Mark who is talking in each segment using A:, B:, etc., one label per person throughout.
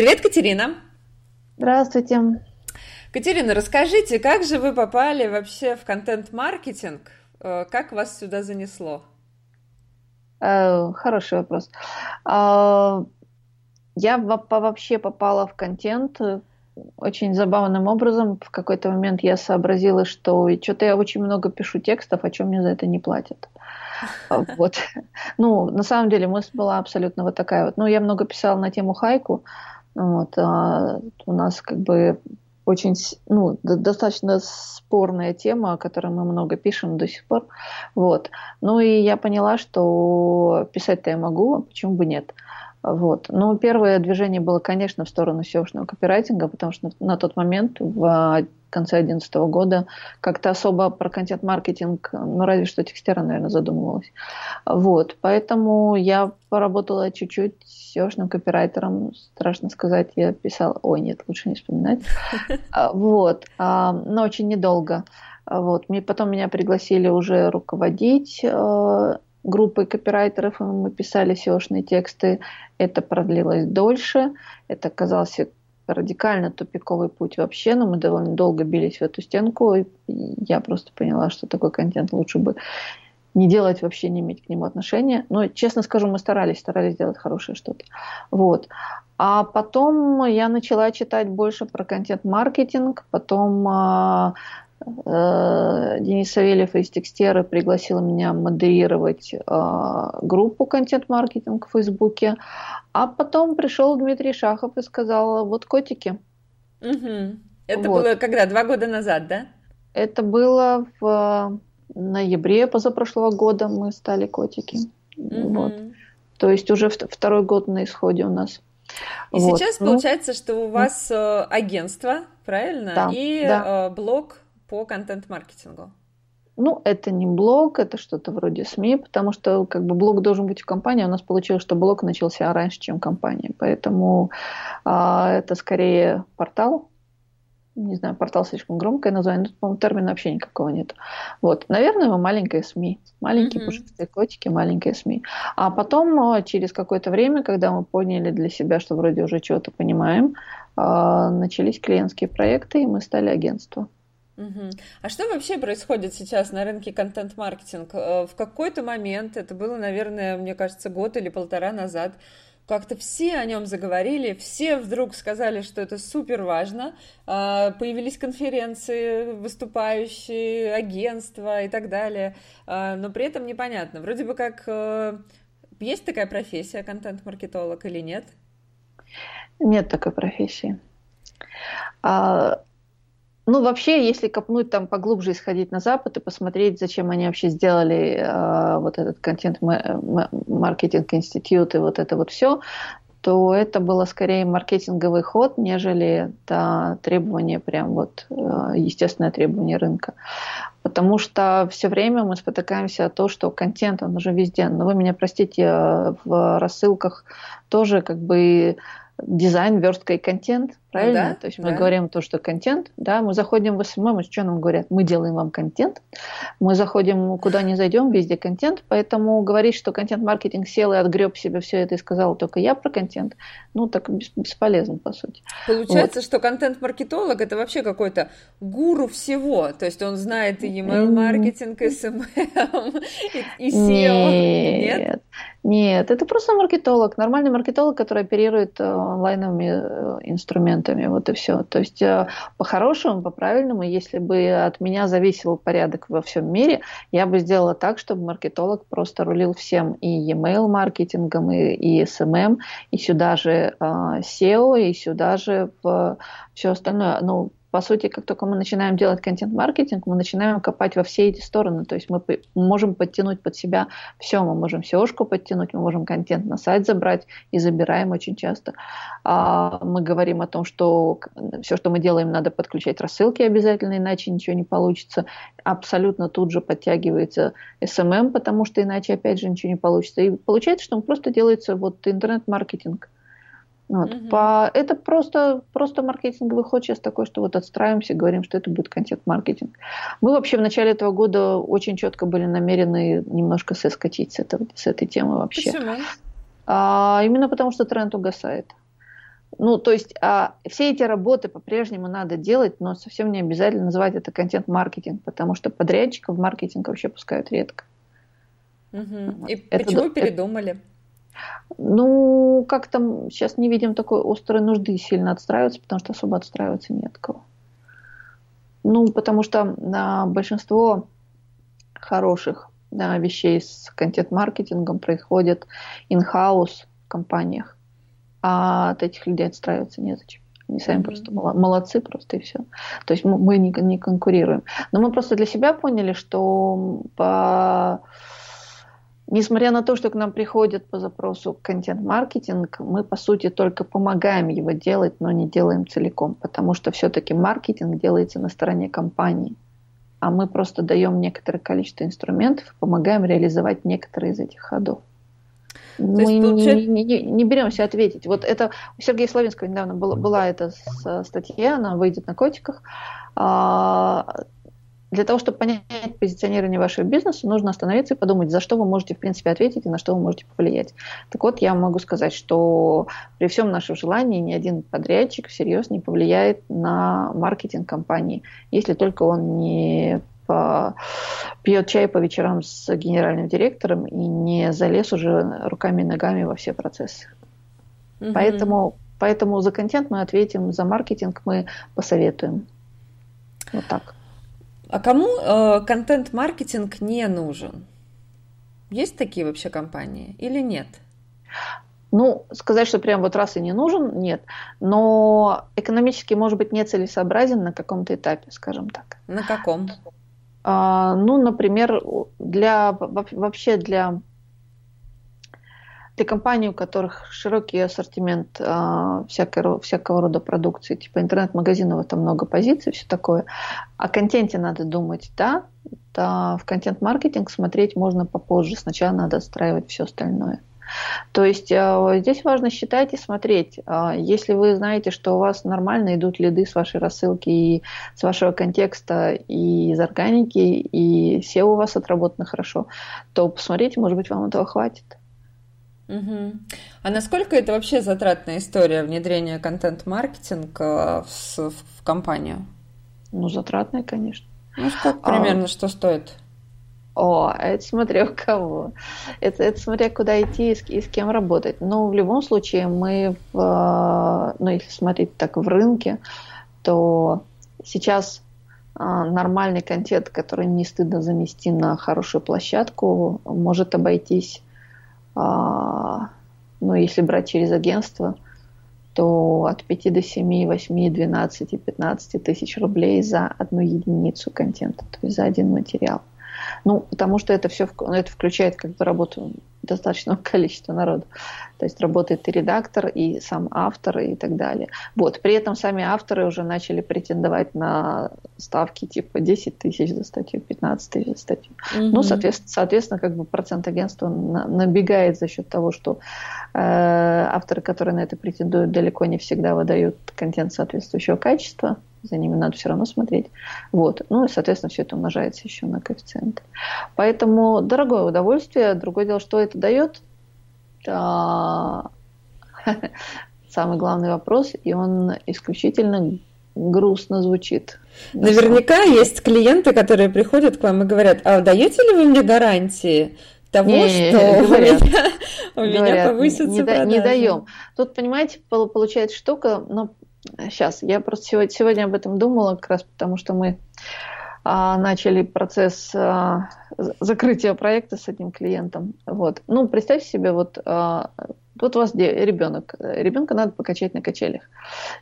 A: Привет, Катерина.
B: Здравствуйте.
A: Катерина, расскажите, как же вы попали вообще в контент-маркетинг? Э, как вас сюда занесло?
B: Э, хороший вопрос. Э, я вообще попала в контент очень забавным образом. В какой-то момент я сообразила, что что-то я очень много пишу текстов, а чем мне за это не платят. Вот. Ну, на самом деле мысль была абсолютно вот такая вот. Ну, я много писала на тему хайку, вот, а у нас как бы очень, ну, достаточно спорная тема, о которой мы много пишем до сих пор. Вот. Ну и я поняла, что писать-то я могу, а почему бы нет. Вот. Ну, первое движение было, конечно, в сторону SEO-шного копирайтинга, потому что на тот момент в конце 2011 года как-то особо про контент-маркетинг, ну, разве что текстера, наверное, задумывалась. Вот, поэтому я поработала чуть-чуть SEO-шным копирайтером, страшно сказать, я писала, ой, нет, лучше не вспоминать. А, вот, а, но очень недолго. Вот, потом меня пригласили уже руководить э, группой копирайтеров, и мы писали SEO-шные тексты. Это продлилось дольше, это оказался радикально тупиковый путь вообще, но мы довольно долго бились в эту стенку, и я просто поняла, что такой контент лучше бы не делать вообще, не иметь к нему отношения. Но, честно скажу, мы старались, старались делать хорошее что-то. Вот. А потом я начала читать больше про контент-маркетинг, потом а, Денис Савельев из Текстера пригласил меня модерировать э, группу контент-маркетинг в Фейсбуке. А потом пришел Дмитрий Шахов и сказал, вот котики.
A: Угу. Это вот. было когда? Два года назад, да?
B: Это было в ноябре позапрошлого года мы стали котики. Угу. Вот. То есть уже второй год на исходе у нас.
A: И вот. сейчас ну, получается, что у вас э, агентство, правильно?
B: Да,
A: и
B: да.
A: блог по контент-маркетингу?
B: Ну, это не блог, это что-то вроде СМИ, потому что как бы блог должен быть в компании. У нас получилось, что блог начался раньше, чем компания. Поэтому а, это скорее портал. Не знаю, портал слишком громкое название, тут, по-моему, термина вообще никакого нет. Вот, наверное, мы маленькая СМИ. Маленькие mm-hmm. пушистые котики, маленькие СМИ. А потом, а, через какое-то время, когда мы поняли для себя, что вроде уже чего-то понимаем, а, начались клиентские проекты, и мы стали агентством.
A: Угу. А что вообще происходит сейчас на рынке контент-маркетинг? Э, в какой-то момент, это было, наверное, мне кажется, год или полтора назад, как-то все о нем заговорили, все вдруг сказали, что это супер важно, а, появились конференции, выступающие, агентства и так далее, а, но при этом непонятно, вроде бы как э, есть такая профессия контент-маркетолог или нет?
B: Нет такой профессии. А, ну, вообще, если копнуть там поглубже, исходить на Запад и посмотреть, зачем они вообще сделали э, вот этот контент-маркетинг институт и вот это вот все, то это было скорее маркетинговый ход, нежели да, требование, прям вот э, естественное требование рынка. Потому что все время мы спотыкаемся о том, что контент, он уже везде. Но вы меня простите, э, в рассылках тоже как бы дизайн, верстка и контент, правильно?
A: Ну,
B: да, то есть
A: мы
B: да. говорим то, что контент, да, мы заходим в СММ, и что нам говорят? Мы делаем вам контент, мы заходим куда не зайдем, везде контент, поэтому говорить, что контент-маркетинг сел и отгреб себе все это и сказал только я про контент, ну так бесполезно, по сути.
A: Получается, вот. что контент-маркетолог это вообще какой-то гуру всего, то есть он знает и email-маркетинг, и SMM, и SEO.
B: Нет, нет, нет, это просто маркетолог, нормальный маркетолог, который оперирует э, онлайновыми э, инструментами, вот и все. То есть э, по-хорошему, по-правильному, если бы от меня зависел порядок во всем мире, я бы сделала так, чтобы маркетолог просто рулил всем и e-mail маркетингом, и, и SMM, и сюда же SEO, и сюда же все остальное. Ну, по сути, как только мы начинаем делать контент-маркетинг, мы начинаем копать во все эти стороны. То есть мы можем подтянуть под себя все. Мы можем SEO-шку подтянуть, мы можем контент на сайт забрать и забираем очень часто. А мы говорим о том, что все, что мы делаем, надо подключать рассылки обязательно, иначе ничего не получится. Абсолютно тут же подтягивается SMM, потому что иначе, опять же, ничего не получится. И получается, что просто делается вот интернет-маркетинг. Вот. Угу. По, это просто, просто маркетинговый ход сейчас такой, что вот отстраиваемся, говорим, что это будет контент-маркетинг. Мы вообще в начале этого года очень четко были намерены немножко соскочить с, этого, с этой темы вообще.
A: Почему?
B: А, именно потому, что тренд угасает. ну, то есть а, все эти работы по-прежнему надо делать, но совсем не обязательно называть это контент-маркетинг, потому что подрядчиков в маркетинг вообще пускают редко.
A: Угу. И это, почему это, передумали?
B: Ну, как там сейчас не видим такой острой нужды сильно отстраиваться, потому что особо отстраиваться нет кого. Ну, потому что на большинство хороших да, вещей с контент-маркетингом происходит in-house в компаниях, а от этих людей отстраиваться незачем. Они сами mm-hmm. просто молодцы просто и все. То есть мы не, не конкурируем. Но мы просто для себя поняли, что по Несмотря на то, что к нам приходят по запросу контент-маркетинг, мы, по сути, только помогаем его делать, но не делаем целиком, потому что все-таки маркетинг делается на стороне компании, а мы просто даем некоторое количество инструментов и помогаем реализовать некоторые из этих ходов. То мы получается... не, не, не, не беремся ответить. Вот это у Сергея Славинского недавно была, была эта статья, она выйдет на котиках. Для того, чтобы понять позиционирование вашего бизнеса, нужно остановиться и подумать, за что вы можете, в принципе, ответить и на что вы можете повлиять. Так вот, я могу сказать, что при всем нашем желании ни один подрядчик всерьез не повлияет на маркетинг компании, если только он не пьет чай по вечерам с генеральным директором и не залез уже руками и ногами во все процессы. Угу. Поэтому, поэтому за контент мы ответим, за маркетинг мы посоветуем. Вот так.
A: А кому э, контент-маркетинг не нужен? Есть такие вообще компании или нет?
B: Ну, сказать, что прям вот раз и не нужен, нет. Но экономически, может быть, нецелесообразен на каком-то этапе, скажем так.
A: На каком?
B: А, ну, например, для, вообще для для компаний, у которых широкий ассортимент э, всякого, всякого рода продукции, типа интернет-магазинов, там много позиций, все такое. О контенте надо думать, да, да в контент-маркетинг смотреть можно попозже. Сначала надо отстраивать все остальное. То есть э, здесь важно считать и смотреть. Э, если вы знаете, что у вас нормально идут лиды с вашей рассылки и с вашего контекста и из органики, и SEO у вас отработано хорошо, то посмотрите, может быть, вам этого хватит.
A: Угу. А насколько это вообще затратная история внедрения контент-маркетинга в, в компанию?
B: Ну, затратная, конечно.
A: Ну, сколько примерно, а... что стоит?
B: О, это смотря у кого. Это, это смотря куда идти и с, и с кем работать. Но в любом случае мы, в, ну, если смотреть так в рынке, то сейчас а, нормальный контент, который не стыдно занести на хорошую площадку, может обойтись ну, если брать через агентство, то от 5 до 7, 8, 12, 15 тысяч рублей за одну единицу контента, то есть за один материал. Ну, потому что это все это включает как бы работу достаточного количества народу. То есть работает и редактор, и сам автор, и так далее. Вот. При этом сами авторы уже начали претендовать на ставки типа 10 тысяч за статью, 15 тысяч за статью. Угу. Ну, соответственно, соответственно, как бы процент агентства на, набегает за счет того, что э, авторы, которые на это претендуют, далеко не всегда выдают контент соответствующего качества за ними надо все равно смотреть. Вот. Ну и, соответственно, все это умножается еще на коэффициенты. Поэтому дорогое удовольствие. Другое дело, что это дает. Самый главный вопрос, и он исключительно грустно звучит.
A: Наверняка есть клиенты, которые приходят к вам и говорят, а даете ли вы мне гарантии? того, не, что говорят, у меня, у меня говорят, повысится
B: не,
A: продажи.
B: не даем. Тут, понимаете, получается штука, но Сейчас, я просто сегодня, об этом думала, как раз потому что мы а, начали процесс а, закрытия проекта с одним клиентом. Вот. Ну, представьте себе, вот, а, вот у вас ребенок, ребенка надо покачать на качелях.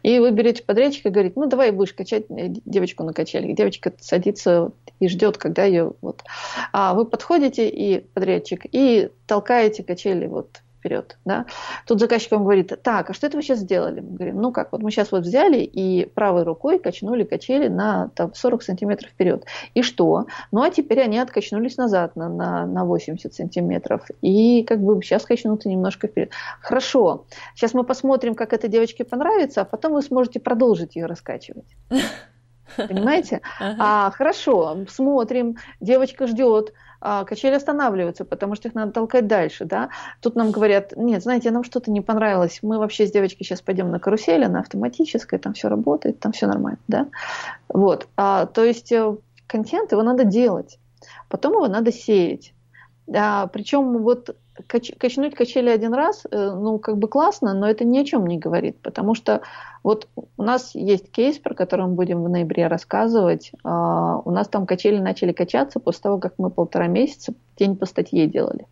B: И вы берете подрядчика и говорите, ну, давай будешь качать э, девочку на качелях. Девочка садится и ждет, когда ее вот. А вы подходите и подрядчик и толкаете качели вот вперед. Да? Тут заказчик вам говорит, так, а что это вы сейчас сделали? Мы говорим, ну как, вот мы сейчас вот взяли и правой рукой качнули качели на там, 40 сантиметров вперед. И что? Ну а теперь они откачнулись назад на, на, на 80 сантиметров. И как бы сейчас качнутся немножко вперед. Хорошо, сейчас мы посмотрим, как это девочке понравится, а потом вы сможете продолжить ее раскачивать. Понимаете? Ага. А, хорошо, смотрим, девочка ждет, качели останавливаются, потому что их надо толкать дальше, да. Тут нам говорят, нет, знаете, нам что-то не понравилось, мы вообще с девочкой сейчас пойдем на карусель, она автоматическая, там все работает, там все нормально, да. Вот, а, то есть э, контент, его надо делать, потом его надо сеять. А, причем вот кач, качнуть качели один раз, э, ну, как бы классно, но это ни о чем не говорит, потому что вот у нас есть кейс, про который мы будем в ноябре рассказывать. А, у нас там качели начали качаться после того, как мы полтора месяца день по статье делали.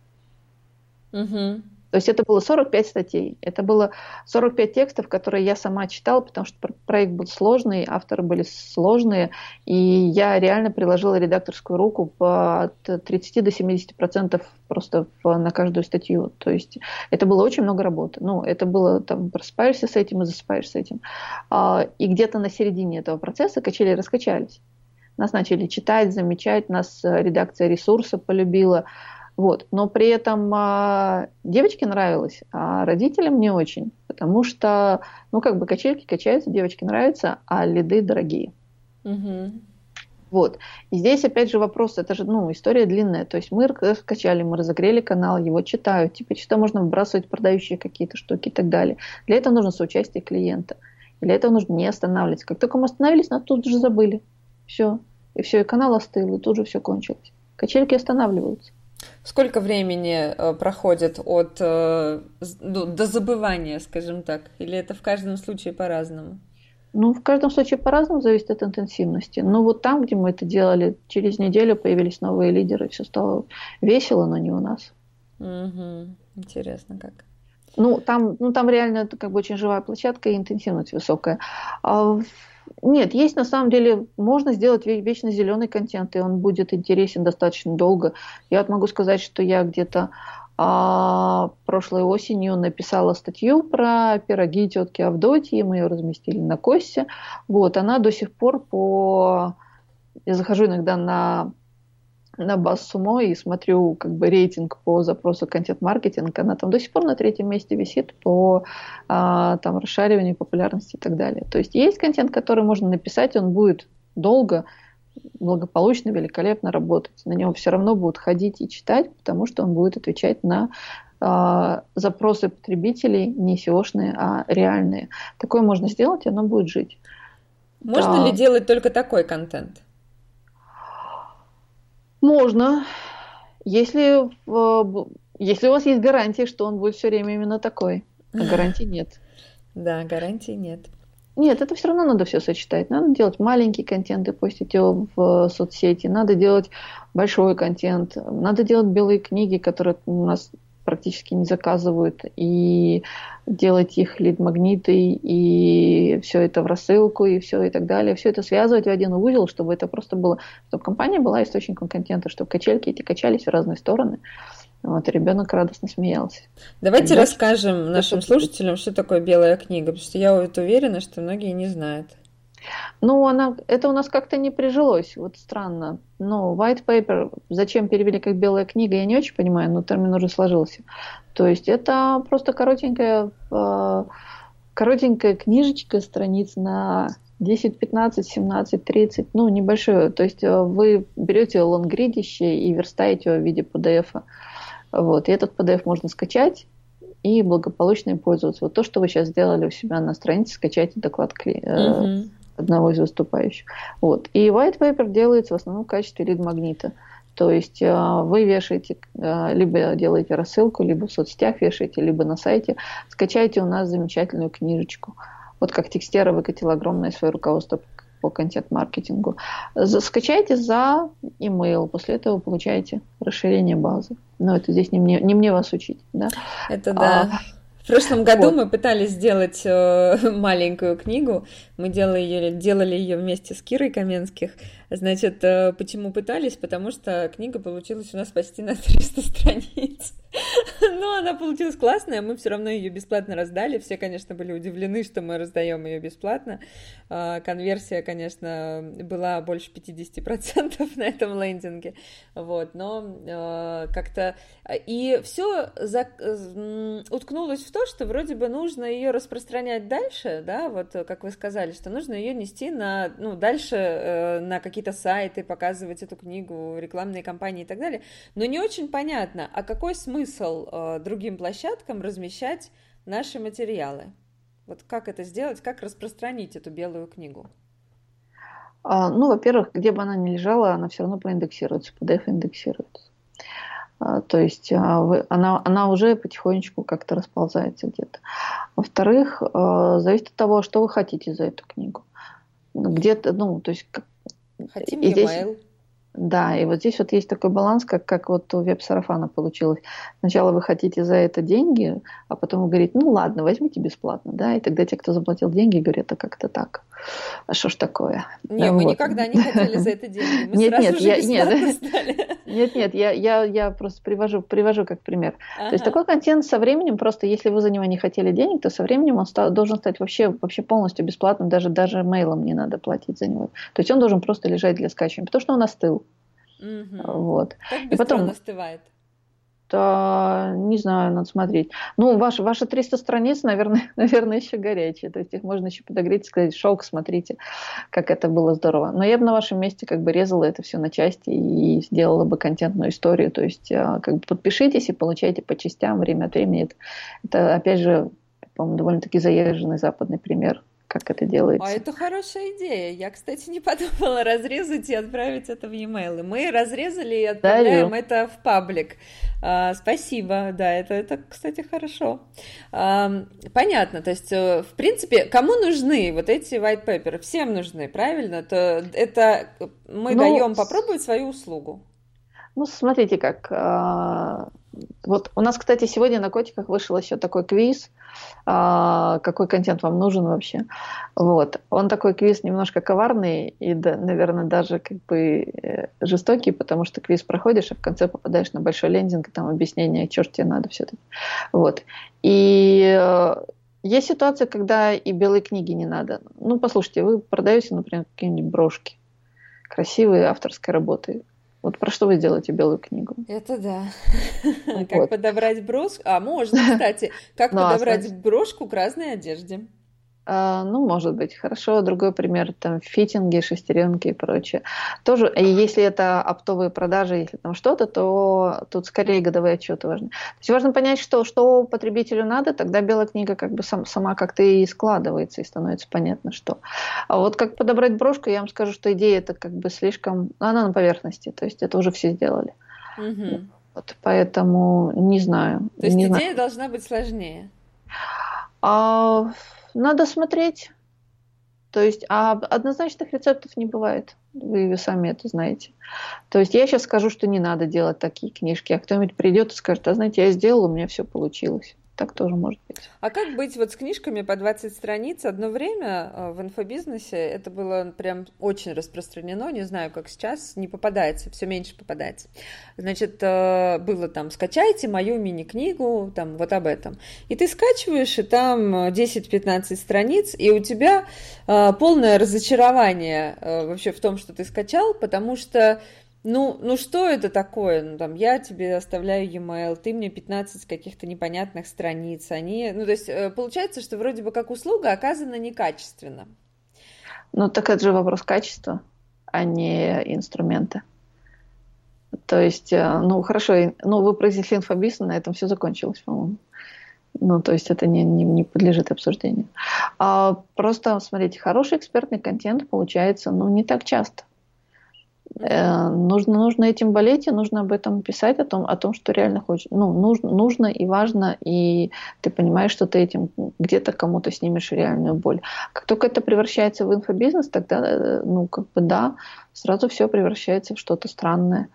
B: Угу. То есть это было 45 статей. Это было 45 текстов, которые я сама читала, потому что проект был сложный, авторы были сложные, и я реально приложила редакторскую руку от 30 до 70 процентов просто на каждую статью. То есть это было очень много работы. Ну, это было, там, просыпаешься с этим и засыпаешь с этим. А, и где-то на середине этого процесса качели раскачались. Нас начали читать, замечать, нас редакция ресурса полюбила. Вот. Но при этом а, девочке нравилось, а родителям не очень, потому что, ну, как бы качельки качаются, девочке нравится, а лиды дорогие. Угу. Вот. И здесь опять же вопрос, это же, ну, история длинная. То есть мы скачали, мы разогрели канал, его читают, теперь что можно выбрасывать продающие какие-то штуки и так далее. Для этого нужно соучастие клиента. Для этого нужно не останавливаться. Как только мы остановились, нас тут же забыли. Все. И все, и канал остыл, и тут же все кончилось. Качельки останавливаются.
A: Сколько времени э, проходит от э, ну, до забывания, скажем так? Или это в каждом случае по-разному?
B: Ну, в каждом случае по-разному, зависит от интенсивности. Но вот там, где мы это делали, через неделю появились новые лидеры, все стало весело, но не у нас.
A: Угу. Интересно как.
B: Ну, там, ну, там реально как бы очень живая площадка и интенсивность высокая. А нет, есть на самом деле, можно сделать вечно зеленый контент, и он будет интересен достаточно долго. Я вот могу сказать, что я где-то а, прошлой осенью написала статью про пироги тетки Авдотьи, мы ее разместили на Косте. Вот, она до сих пор по... Я захожу иногда на на Бассумо и смотрю как бы рейтинг по запросу контент-маркетинг, она там до сих пор на третьем месте висит по а, там расшариванию популярности и так далее. То есть есть контент, который можно написать, он будет долго, благополучно, великолепно работать. На него все равно будут ходить и читать, потому что он будет отвечать на э, запросы потребителей не SEO-шные, а реальные. Такое можно сделать, и оно будет жить.
A: Можно да. ли делать только такой контент?
B: Можно, если, если у вас есть гарантия, что он будет все время именно такой. А гарантии нет.
A: Да, гарантии нет.
B: Нет, это все равно надо все сочетать. Надо делать маленький контент и постить его в соцсети. Надо делать большой контент. Надо делать белые книги, которые у нас практически не заказывают, и делать их лид-магниты, и все это в рассылку, и все и так далее. Все это связывать в один узел, чтобы это просто было, чтобы компания была источником контента, чтобы качельки эти качались в разные стороны. Вот, ребенок радостно смеялся.
A: Давайте Тогда расскажем нашим слушателям, что такое белая книга, потому что я вот уверена, что многие не знают.
B: Ну, она, это у нас как-то не прижилось, вот странно. Но white paper, зачем перевели как белая книга, я не очень понимаю, но термин уже сложился. То есть это просто коротенькая, э, коротенькая книжечка, страниц на 10, 15, 17, 30, ну, небольшое. То есть э, вы берете лонгридище и верстаете его в виде PDF. Вот. И этот PDF можно скачать и благополучно им пользоваться. Вот то, что вы сейчас сделали у себя на странице, скачайте доклад кли... uh-huh одного из выступающих. Вот. И white paper делается в основном в качестве лид-магнита. То есть э, вы вешаете, э, либо делаете рассылку, либо в соцсетях вешаете, либо на сайте. Скачайте у нас замечательную книжечку. Вот как Текстера выкатил огромное свое руководство по контент-маркетингу. Скачайте за email, после этого получаете расширение базы. Но это здесь не мне, не мне вас учить. Да?
A: Это да. А, в прошлом году вот. мы пытались сделать э, маленькую книгу. Мы делали ее, делали ее вместе с Кирой Каменских. Значит, э, почему пытались? Потому что книга получилась у нас почти на 300 страниц. Но она получилась классная, мы все равно ее бесплатно раздали. Все, конечно, были удивлены, что мы раздаем ее бесплатно. А, конверсия, конечно, была больше 50% на этом лендинге. Вот, но э, как-то... И все за... уткнулось в то, что вроде бы нужно ее распространять дальше, да, вот как вы сказали, что нужно ее нести на, ну, дальше э, на какие какие-то сайты, показывать эту книгу, рекламные кампании и так далее. Но не очень понятно, а какой смысл э, другим площадкам размещать наши материалы? Вот как это сделать, как распространить эту белую книгу?
B: А, ну, во-первых, где бы она ни лежала, она все равно проиндексируется, PDF индексируется. А, то есть а, она, она уже потихонечку как-то расползается где-то. Во-вторых, а, зависит от того, что вы хотите за эту книгу. Где-то, ну, то есть...
A: Хотим e-mail.
B: Да, и вот здесь вот есть такой баланс, как, как вот у веб-сарафана получилось. Сначала вы хотите за это деньги, а потом вы говорите, ну ладно, возьмите бесплатно, да, и тогда те, кто заплатил деньги, говорят, а как-то так. А что ж такое?
A: Нет, вот. мы никогда не хотели за это деньги. Мы
B: нет,
A: сразу
B: нет,
A: же
B: я, нет, нет, нет, я, я, я просто привожу, привожу как пример. Ага. То есть такой контент со временем, просто если вы за него не хотели денег, то со временем он стал, должен стать вообще, вообще полностью бесплатным, даже, даже мейлом не надо платить за него. То есть он должен просто лежать для скачивания, потому что он остыл.
A: Угу.
B: Вот.
A: Как быстро и потом, он остывает?
B: то не знаю, надо смотреть. Ну, ваши, ваши 300 страниц, наверное, наверное, еще горячие. То есть их можно еще подогреть и сказать, шелк, смотрите, как это было здорово. Но я бы на вашем месте как бы резала это все на части и сделала бы контентную историю. То есть а, как бы подпишитесь и получайте по частям время от времени. Это, это опять же, по-моему, довольно-таки заезженный западный пример как это делается.
A: А это хорошая идея. Я, кстати, не подумала разрезать и отправить это в e-mail. Мы разрезали и отправляем да, это в паблик. А, спасибо, да, это, это, кстати, хорошо. А, понятно, то есть, э, в принципе, кому нужны вот эти white paper? Всем нужны, правильно? То это мы ну, даем попробовать свою услугу.
B: Ну, смотрите как. А, вот у нас, кстати, сегодня на котиках вышел еще такой квиз а, какой контент вам нужен вообще. Вот. Он такой квиз немножко коварный и, наверное, даже как бы э, жестокий, потому что квиз проходишь, а в конце попадаешь на большой лендинг, и там объяснение, что ж тебе надо все-таки. Вот. И э, есть ситуация, когда и белые книги не надо. Ну, послушайте, вы продаете, например, какие-нибудь брошки, красивые авторской работы. Вот про что вы сделаете белую книгу?
A: Это да. Как подобрать брошку? А, можно, кстати. Как подобрать брошку к разной одежде?
B: А, ну, может быть, хорошо. Другой пример, там, фитинги, шестеренки и прочее. Тоже, если это оптовые продажи, если там что-то, то тут скорее годовые отчеты важны. То есть важно понять, что, что потребителю надо, тогда белая книга как бы сам, сама как-то и складывается, и становится понятно, что. А вот как подобрать брошку, я вам скажу, что идея это как бы слишком... Она на поверхности, то есть это уже все сделали.
A: Угу.
B: Вот, поэтому не знаю.
A: То есть
B: не
A: идея
B: знаю.
A: должна быть сложнее?
B: А, надо смотреть. То есть, а однозначных рецептов не бывает. Вы, сами это знаете. То есть я сейчас скажу, что не надо делать такие книжки, а кто-нибудь придет и скажет, а знаете, я сделал, у меня все получилось. Так тоже может быть.
A: А как быть вот с книжками по 20 страниц? Одно время э, в инфобизнесе это было прям очень распространено, не знаю, как сейчас, не попадается, все меньше попадается. Значит, э, было там, скачайте мою мини-книгу, там, вот об этом. И ты скачиваешь, и там 10-15 страниц, и у тебя э, полное разочарование вообще в том, что ты скачал, потому что ну, ну что это такое? Ну, там, я тебе оставляю e-mail, ты мне 15 каких-то непонятных страниц. Они, ну, то есть, э, получается, что вроде бы как услуга оказана некачественно.
B: Ну, так это же вопрос качества, а не инструмента. То есть, э, ну, хорошо, ну, вы произнесли инфобиз, на этом все закончилось, по-моему. Ну, то есть это не, не, не подлежит обсуждению. А просто, смотрите, хороший экспертный контент получается, ну, не так часто. Э, нужно, нужно этим болеть, и нужно об этом писать, о том, о том что реально хочешь. Ну, нужно, нужно и важно, и ты понимаешь, что ты этим где-то кому-то снимешь реальную боль. Как только это превращается в инфобизнес, тогда, э, ну, как бы да, сразу все превращается в что-то странное.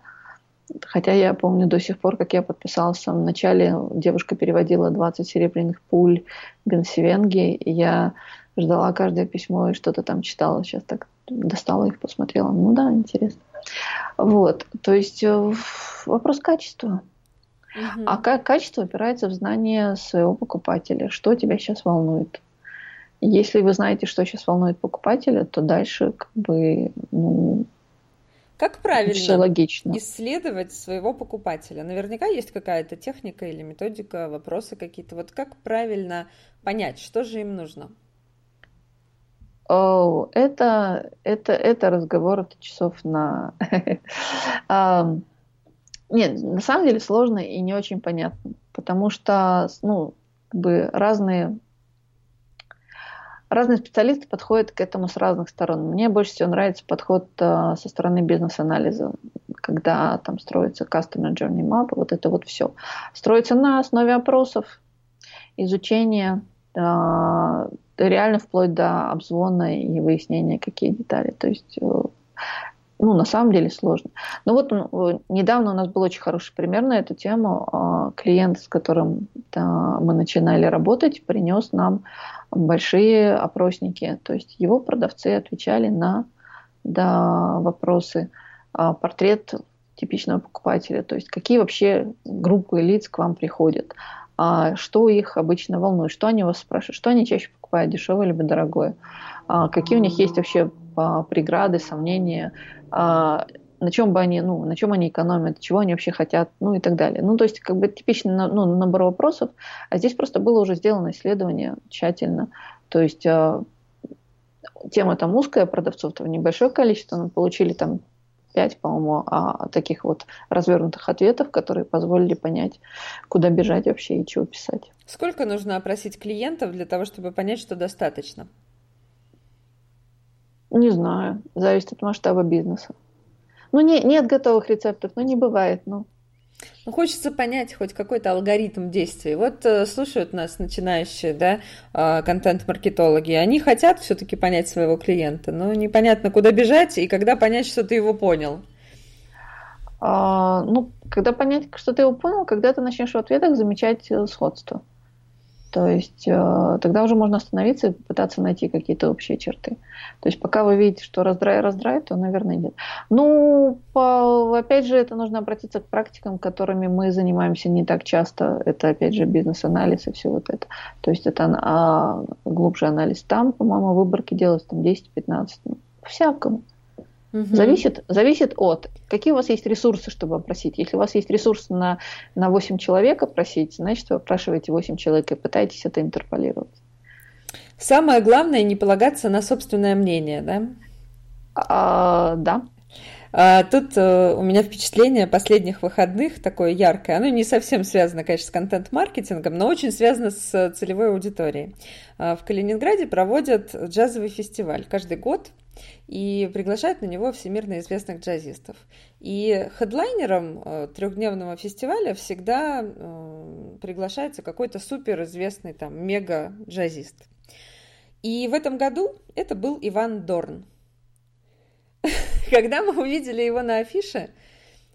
B: Хотя я помню до сих пор, как я подписалась в начале, девушка переводила 20 серебряных пуль Бенсивенги, и я ждала каждое письмо и что-то там читала. Сейчас так достала их, посмотрела. Ну да, интересно. Вот, то есть э, вопрос качества. Угу. А как качество опирается в знание своего покупателя, что тебя сейчас волнует. Если вы знаете, что сейчас волнует покупателя, то дальше как бы ну,
A: как правильно все логично. исследовать своего покупателя? Наверняка есть какая-то техника или методика, вопросы какие-то. Вот как правильно понять, что же им нужно?
B: О, это, это, это разговор это часов на... Нет, на самом деле сложно и не очень понятно, потому что, ну, как бы разные разные специалисты подходят к этому с разных сторон. Мне больше всего нравится подход э, со стороны бизнес-анализа, когда там строится Customer Journey Map, вот это вот все. Строится на основе опросов, изучения, реально вплоть до обзвона и выяснения, какие детали. То есть э, ну, на самом деле сложно. Но вот ну, недавно у нас был очень хороший пример на эту тему. А, клиент, с которым мы начинали работать, принес нам большие опросники. То есть его продавцы отвечали на да, вопросы. А, портрет типичного покупателя, то есть какие вообще группы лиц к вам приходят, а что их обычно волнует, что они вас спрашивают, что они чаще покупают, дешевое либо дорогое, какие у них есть вообще преграды, сомнения, а, на чем бы они, ну, на чем они экономят, чего они вообще хотят, ну и так далее. Ну, то есть, как бы типичный ну, набор вопросов, а здесь просто было уже сделано исследование тщательно. То есть, э, тема там узкая, продавцов там небольшое количество, но получили там пять, по-моему, а, таких вот развернутых ответов, которые позволили понять, куда бежать вообще и чего писать.
A: Сколько нужно опросить клиентов для того, чтобы понять, что достаточно?
B: Не знаю, зависит от масштаба бизнеса. Ну, не, нет готовых рецептов, ну, не бывает, ну.
A: Ну, хочется понять хоть какой-то алгоритм действий. Вот э, слушают нас начинающие, да, э, контент-маркетологи. Они хотят все-таки понять своего клиента, но непонятно, куда бежать и когда понять, что ты его понял.
B: А, ну, когда понять, что ты его понял, когда ты начнешь в ответах замечать э, сходство. То есть э, тогда уже можно остановиться и попытаться найти какие-то общие черты. То есть пока вы видите, что раздрай, раздрай, то, наверное, нет. Ну, по, опять же, это нужно обратиться к практикам, которыми мы занимаемся не так часто. Это, опять же, бизнес-анализ и все вот это. То есть это а, глубже анализ. Там, по-моему, выборки делаются там 10-15, ну, всякому. Угу. Зависит, зависит от, какие у вас есть ресурсы, чтобы опросить. Если у вас есть ресурсы на, на 8 человек опросить, значит, вы опрашиваете 8 человек и пытаетесь это интерполировать.
A: Самое главное не полагаться на собственное мнение, да?
B: А, да.
A: А, тут а, у меня впечатление последних выходных такое яркое. Оно не совсем связано, конечно, с контент-маркетингом, но очень связано с целевой аудиторией. А, в Калининграде проводят джазовый фестиваль каждый год и приглашают на него всемирно известных джазистов. И хедлайнером э, трехдневного фестиваля всегда э, приглашается какой-то суперизвестный там мега-джазист. И в этом году это был Иван Дорн. Когда мы увидели его на афише,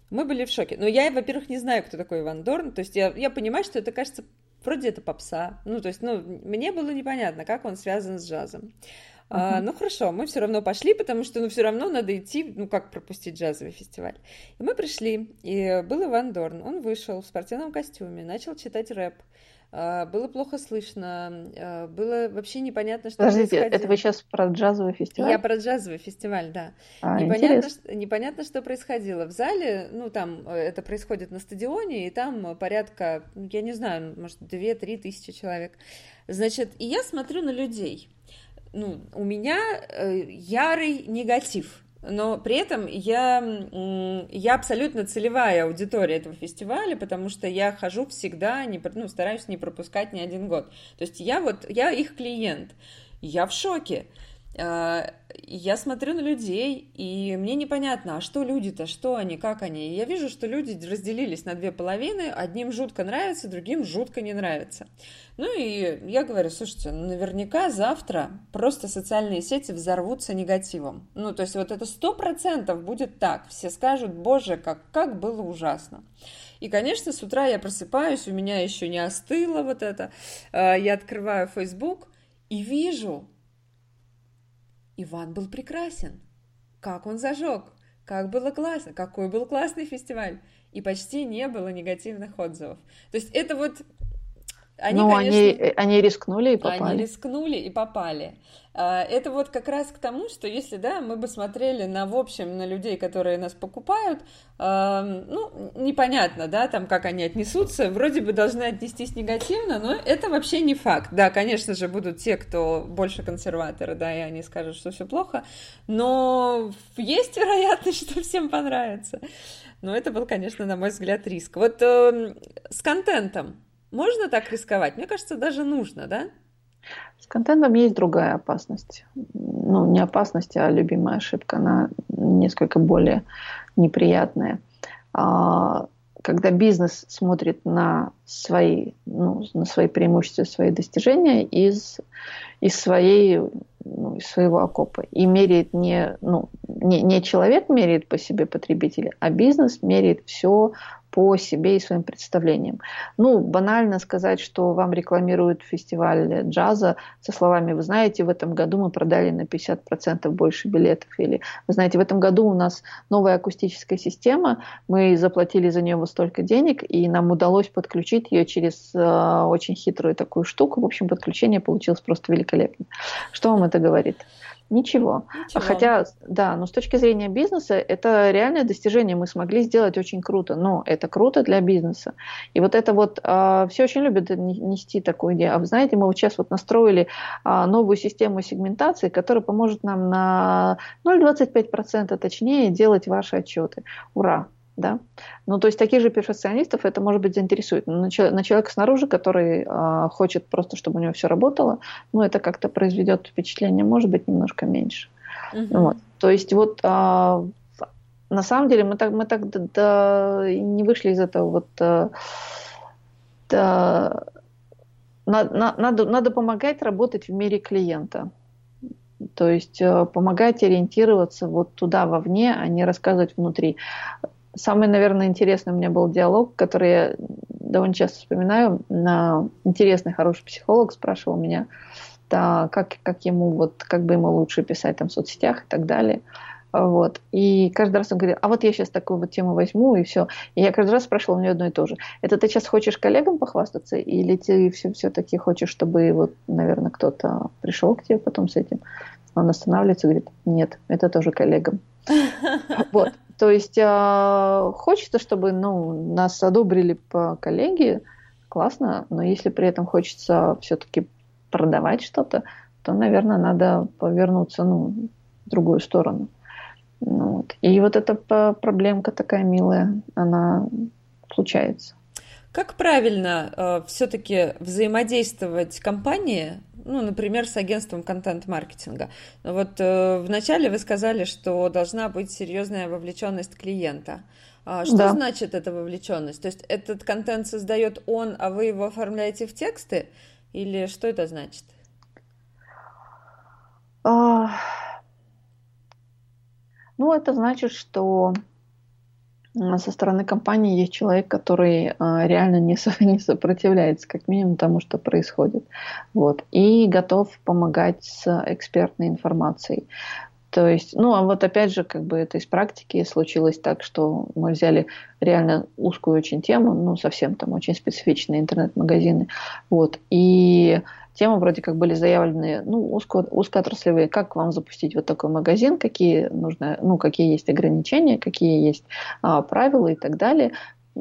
A: мы были в шоке. Но я, во-первых, не знаю, кто такой Иван Дорн. То есть я, я понимаю, что это, кажется, вроде это попса. Ну, то есть, ну, мне было непонятно, как он связан с джазом. А, ну хорошо, мы все равно пошли, потому что ну все равно надо идти, ну как пропустить джазовый фестиваль. И мы пришли, и был Иван Дорн, он вышел в спортивном костюме, начал читать рэп. А, было плохо слышно, а, было вообще непонятно, что
B: Подождите, происходило. это вы сейчас про джазовый фестиваль?
A: Я про джазовый фестиваль, да. А, непонятно, что, непонятно, что происходило. В зале, ну там э, это происходит на стадионе, и там порядка, я не знаю, может, 2-3 тысячи человек. Значит, и я смотрю на людей ну, у меня э, ярый негатив. Но при этом я, я абсолютно целевая аудитория этого фестиваля, потому что я хожу всегда, не, ну, стараюсь не пропускать ни один год. То есть я вот, я их клиент. Я в шоке. А, я смотрю на людей, и мне непонятно, а что люди-то, что они, как они. И я вижу, что люди разделились на две половины, одним жутко нравится, другим жутко не нравится. Ну и я говорю, слушайте, ну наверняка завтра просто социальные сети взорвутся негативом. Ну, то есть вот это сто процентов будет так. Все скажут, боже, как, как было ужасно. И, конечно, с утра я просыпаюсь, у меня еще не остыло вот это. А, я открываю Facebook и вижу, Иван был прекрасен. Как он зажег, как было классно, какой был классный фестиваль. И почти не было негативных отзывов. То есть это вот
B: Они, ну, конечно, они, они рискнули и попали.
A: Они рискнули и попали. А, это вот как раз к тому, что если, да, мы бы смотрели на, в общем, на людей, которые нас покупают, ну, непонятно, да, там, как они отнесутся, вроде бы должны отнестись негативно, но это вообще не факт. Да, конечно же, будут те, кто больше консерваторы, да, и они скажут, что все плохо, но есть вероятность, что всем понравится. Но это был, конечно, на мой взгляд, риск. Вот э, с контентом можно так рисковать? Мне кажется, даже нужно, да?
B: С контентом есть другая опасность. Ну, не опасность, а любимая ошибка. Она несколько более неприятная. А, когда бизнес смотрит на свои, ну, на свои преимущества, свои достижения из, из, своей, ну, из своего окопа и меряет не, ну, не, не человек меряет по себе потребителя, а бизнес меряет все по себе и своим представлениям. Ну, банально сказать, что вам рекламируют фестиваль джаза со словами, вы знаете, в этом году мы продали на 50% больше билетов. Или, вы знаете, в этом году у нас новая акустическая система, мы заплатили за нее вот столько денег, и нам удалось подключить ее через э, очень хитрую такую штуку. В общем, подключение получилось просто великолепно. Что вам это говорит? Ничего. Ничего. Хотя, да, но с точки зрения бизнеса это реальное достижение. Мы смогли сделать очень круто. Но это круто для бизнеса. И вот это вот э, все очень любят нести такую идею. А вы знаете, мы вот сейчас вот настроили э, новую систему сегментации, которая поможет нам на 0,25% точнее делать ваши отчеты. Ура! Да. Ну, то есть таких же перфекционистов это, может быть, заинтересует. Но на, человека снаружи, который э, хочет просто, чтобы у него все работало, ну, это как-то произведет впечатление, может быть, немножко меньше. Угу. Вот. То есть вот э, на самом деле мы так, мы так до, до, не вышли из этого вот... Э, до, надо, надо, надо помогать работать в мире клиента. То есть э, помогать ориентироваться вот туда вовне, а не рассказывать внутри. Самый, наверное, интересный у меня был диалог, который я довольно часто вспоминаю. Интересный, хороший психолог спрашивал меня, да, как, как ему, вот, как бы ему лучше писать там в соцсетях и так далее. Вот. И каждый раз он говорит, а вот я сейчас такую вот тему возьму, и все. И я каждый раз спрашивала у него одно и то же. Это ты сейчас хочешь коллегам похвастаться, или ты все, все-таки хочешь, чтобы, вот, наверное, кто-то пришел к тебе потом с этим? Он останавливается и говорит, нет, это тоже коллегам. Вот. То есть э, хочется, чтобы ну, нас одобрили по коллеге, классно, но если при этом хочется все-таки продавать что-то, то, наверное, надо повернуться ну, в другую сторону. Ну, вот. И вот эта проблемка такая милая, она случается.
A: Как правильно э, все-таки взаимодействовать компании ну, например, с агентством контент-маркетинга. Вот э, вначале вы сказали, что должна быть серьезная вовлеченность клиента. А что да. значит эта вовлеченность? То есть этот контент создает он, а вы его оформляете в тексты? Или что это значит?
B: А... Ну, это значит, что со стороны компании есть человек, который а, реально не сопротивляется, как минимум, тому, что происходит. Вот, и готов помогать с экспертной информацией. То есть, ну, а вот опять же, как бы это из практики случилось так, что мы взяли реально узкую очень тему, ну, совсем там очень специфичные интернет-магазины, вот, и темы вроде как были заявлены, ну, узко, узкоотраслевые, как вам запустить вот такой магазин, какие нужно, ну, какие есть ограничения, какие есть а, правила и так далее.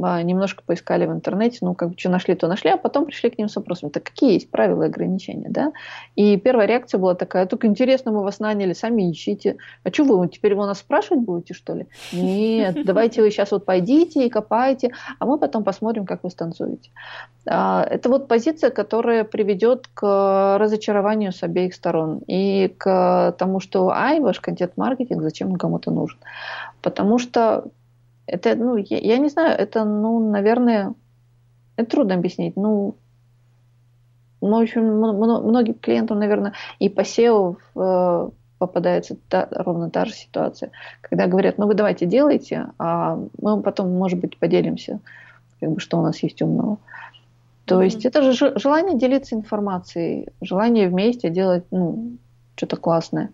B: А, немножко поискали в интернете, ну, как бы, что нашли, то нашли, а потом пришли к ним с вопросом, так какие есть правила и ограничения, да? И первая реакция была такая, только интересно, мы вас наняли, сами ищите. А что вы, теперь вы нас спрашивать будете, что ли? Нет, давайте вы сейчас вот пойдите и копайте, а мы потом посмотрим, как вы станцуете. А, это вот позиция, которая приведет к разочарованию с обеих сторон и к тому, что, ай, ваш контент-маркетинг, зачем он кому-то нужен? Потому что это, ну, я, я не знаю, это, ну, наверное, это трудно объяснить. Ну, ну, в общем, многим клиентам, наверное, и по SEO э, попадается та, ровно та же ситуация, когда говорят, ну вы давайте делайте, а мы потом, может быть, поделимся, как бы, что у нас есть умного. То mm-hmm. есть это же желание делиться информацией, желание вместе делать ну, что-то классное.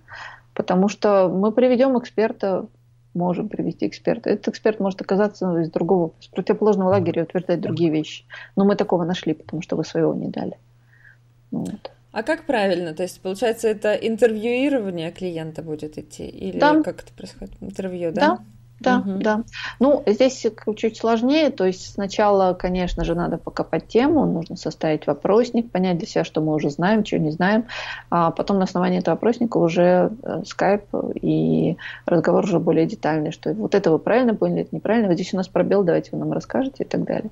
B: Потому что мы приведем эксперта можем привести эксперта. Этот эксперт может оказаться из другого, с противоположного лагеря и утверждать другие вещи. Но мы такого нашли, потому что вы своего не дали.
A: Вот. А как правильно? То есть, получается, это интервьюирование клиента будет идти? Или
B: да.
A: как это происходит? Интервью,
B: да? Да, да, угу. да. Ну, здесь чуть сложнее. То есть сначала, конечно же, надо покопать тему, нужно составить вопросник, понять для себя, что мы уже знаем, чего не знаем. А потом на основании этого вопросника уже скайп и разговор уже более детальный, что вот это вы правильно поняли, это неправильно, вот здесь у нас пробел, давайте вы нам расскажете и так далее.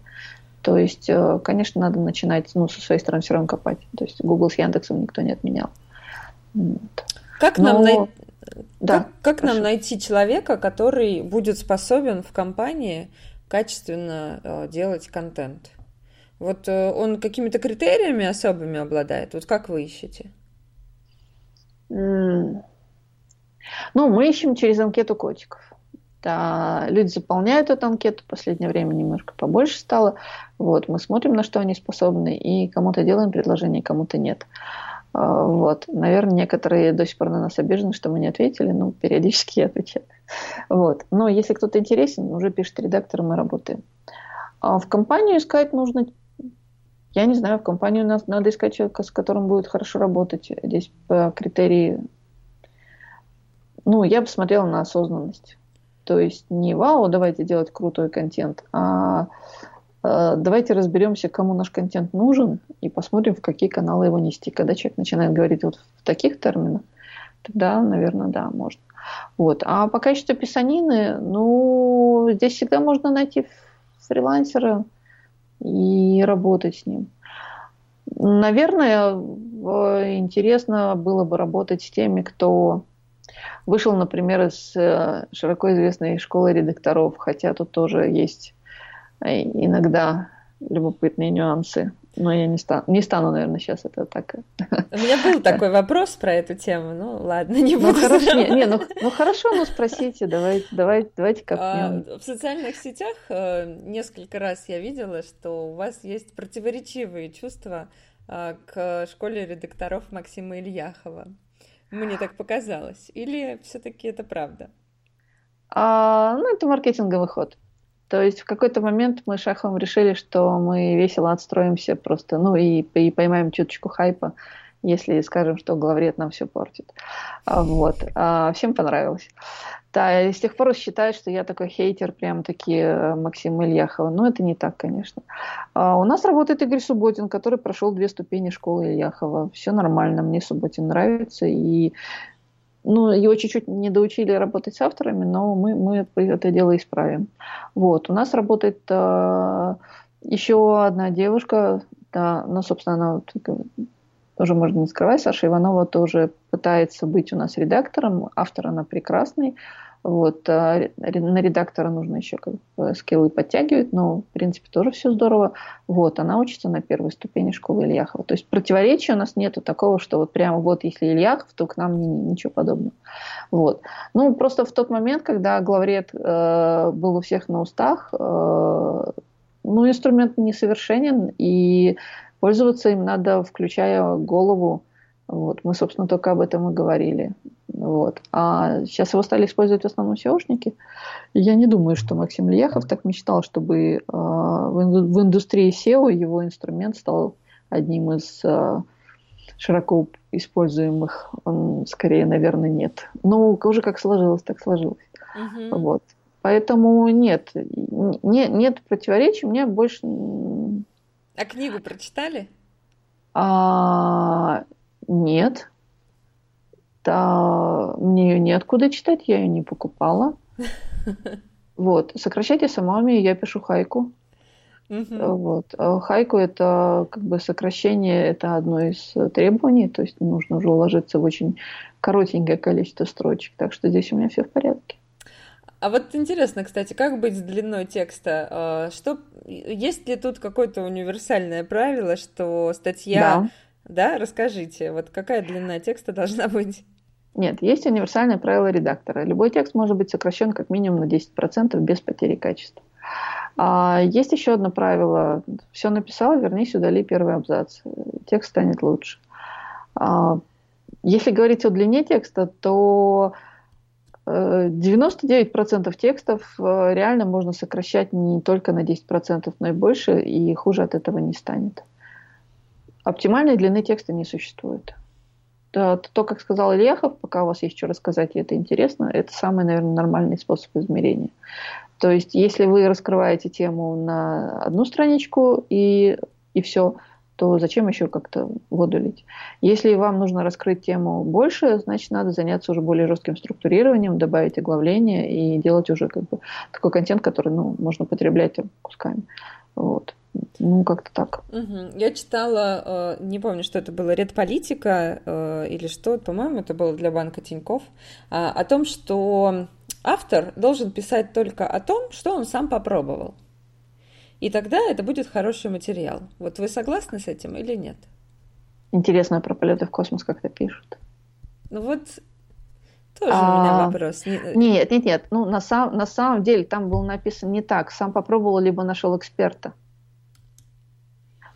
B: То есть, э, конечно, надо начинать ну, со своей стороны все равно копать. То есть Google с Яндексом никто не отменял.
A: Как Но... нам найти... Да, как, как нам найти человека, который будет способен в компании качественно э, делать контент? Вот э, он какими-то критериями особыми обладает? Вот как вы ищете?
B: Mm. Ну, мы ищем через анкету котиков. Да, люди заполняют эту анкету, в последнее время немножко побольше стало. Вот, мы смотрим, на что они способны, и кому-то делаем предложение, кому-то нет. А, вот. Наверное, некоторые до сих пор на нас обижены, что мы не ответили, но периодически я отвечаю. Вот. Но если кто-то интересен, уже пишет редактор, мы работаем. А в компанию искать нужно, я не знаю, в компанию нас надо искать человека, с которым будет хорошо работать. Здесь по критерии, ну, я бы смотрела на осознанность. То есть не вау, давайте делать крутой контент, а давайте разберемся, кому наш контент нужен, и посмотрим, в какие каналы его нести. Когда человек начинает говорить вот в таких терминах, тогда, наверное, да, можно. Вот. А по качеству писанины, ну, здесь всегда можно найти фрилансера и работать с ним. Наверное, интересно было бы работать с теми, кто Вышел, например, из э, широко известной школы редакторов, хотя тут тоже есть э, иногда любопытные нюансы. Но я не стану, не стану, наверное, сейчас это так.
A: У меня был такой вопрос про эту тему. Ну, ладно, не
B: ну, буду. Ну, хорошо, не, не, ну, ну хорошо, ну спросите, давайте, давайте, давайте как а,
A: В социальных сетях э, несколько раз я видела, что у вас есть противоречивые чувства к школе редакторов Максима Ильяхова. Мне так показалось. Или все-таки это правда?
B: А, ну, это маркетинговый ход. То есть в какой-то момент мы Шаховым решили, что мы весело отстроимся просто, ну и, и поймаем чуточку хайпа, если скажем, что главред нам все портит. А, вот. А, всем понравилось. Да, и с тех пор считают, что я такой хейтер, прям таки э, Максим Ильяхова. Но это не так, конечно. А у нас работает Игорь Субботин, который прошел две ступени школы Ильяхова. Все нормально, мне Субботин нравится. И ну, его чуть-чуть не доучили работать с авторами, но мы, мы это дело исправим. Вот. У нас работает э, еще одна девушка, да, ну, собственно, она тоже можно не скрывать, Саша Иванова тоже пытается быть у нас редактором, автор она прекрасный, вот, а на редактора нужно еще как бы скиллы подтягивать, но, в принципе, тоже все здорово. Вот, она учится на первой ступени школы Ильяхова. То есть противоречия у нас нету такого, что вот прямо вот если Ильяхов, то к нам ни, ничего подобного. Вот. Ну, просто в тот момент, когда главред э, был у всех на устах, э, ну, инструмент несовершенен, и пользоваться им надо, включая голову. Вот. Мы, собственно, только об этом и говорили. Вот. А сейчас его стали использовать в основном SEOшники. Я не думаю, что Максим Ильяхов так мечтал, чтобы э, в индустрии SEO его инструмент стал одним из э, широко используемых. Он скорее, наверное, нет. Но уже как сложилось, так сложилось. Угу. Вот. Поэтому нет, не, нет противоречий. Мне больше
A: а книгу прочитали?
B: А, нет. Да, мне ее неоткуда читать, я ее не покупала. Вот. Сокращайте самами, я пишу хайку. Вот. А хайку это как бы сокращение, это одно из требований, то есть нужно уже уложиться в очень коротенькое количество строчек. Так что здесь у меня все в порядке.
A: А вот интересно, кстати, как быть с длиной текста? А, что, есть ли тут какое-то универсальное правило, что статья... Да. Да, расскажите, вот какая длина текста должна быть?
B: Нет, есть универсальное правило редактора. Любой текст может быть сокращен как минимум на 10% без потери качества. А есть еще одно правило. Все написал, вернись, удали первый абзац. Текст станет лучше. А, если говорить о длине текста, то 99% текстов э, реально можно сокращать не только на 10%, но и больше, и хуже от этого не станет. Оптимальной длины текста не существует. То, как сказал Ильяхов, пока у вас есть что рассказать, и это интересно, это самый, наверное, нормальный способ измерения. То есть, если вы раскрываете тему на одну страничку и, и все, то зачем еще как-то воду лить? Если вам нужно раскрыть тему больше, значит, надо заняться уже более жестким структурированием, добавить оглавление и делать уже как бы такой контент, который ну, можно потреблять кусками. Вот. Ну, как-то так.
A: Угу. Я читала, э, не помню, что это было, редполитика э, или что, по-моему, это было для банка Тиньков, а, о том, что автор должен писать только о том, что он сам попробовал. И тогда это будет хороший материал. Вот вы согласны с этим или нет?
B: Интересно, про полеты в космос как-то пишут.
A: Ну вот тоже а, у меня вопрос.
B: Нет, нет, нет. Ну, на, сам, на самом деле там было написано не так. Сам попробовал, либо нашел эксперта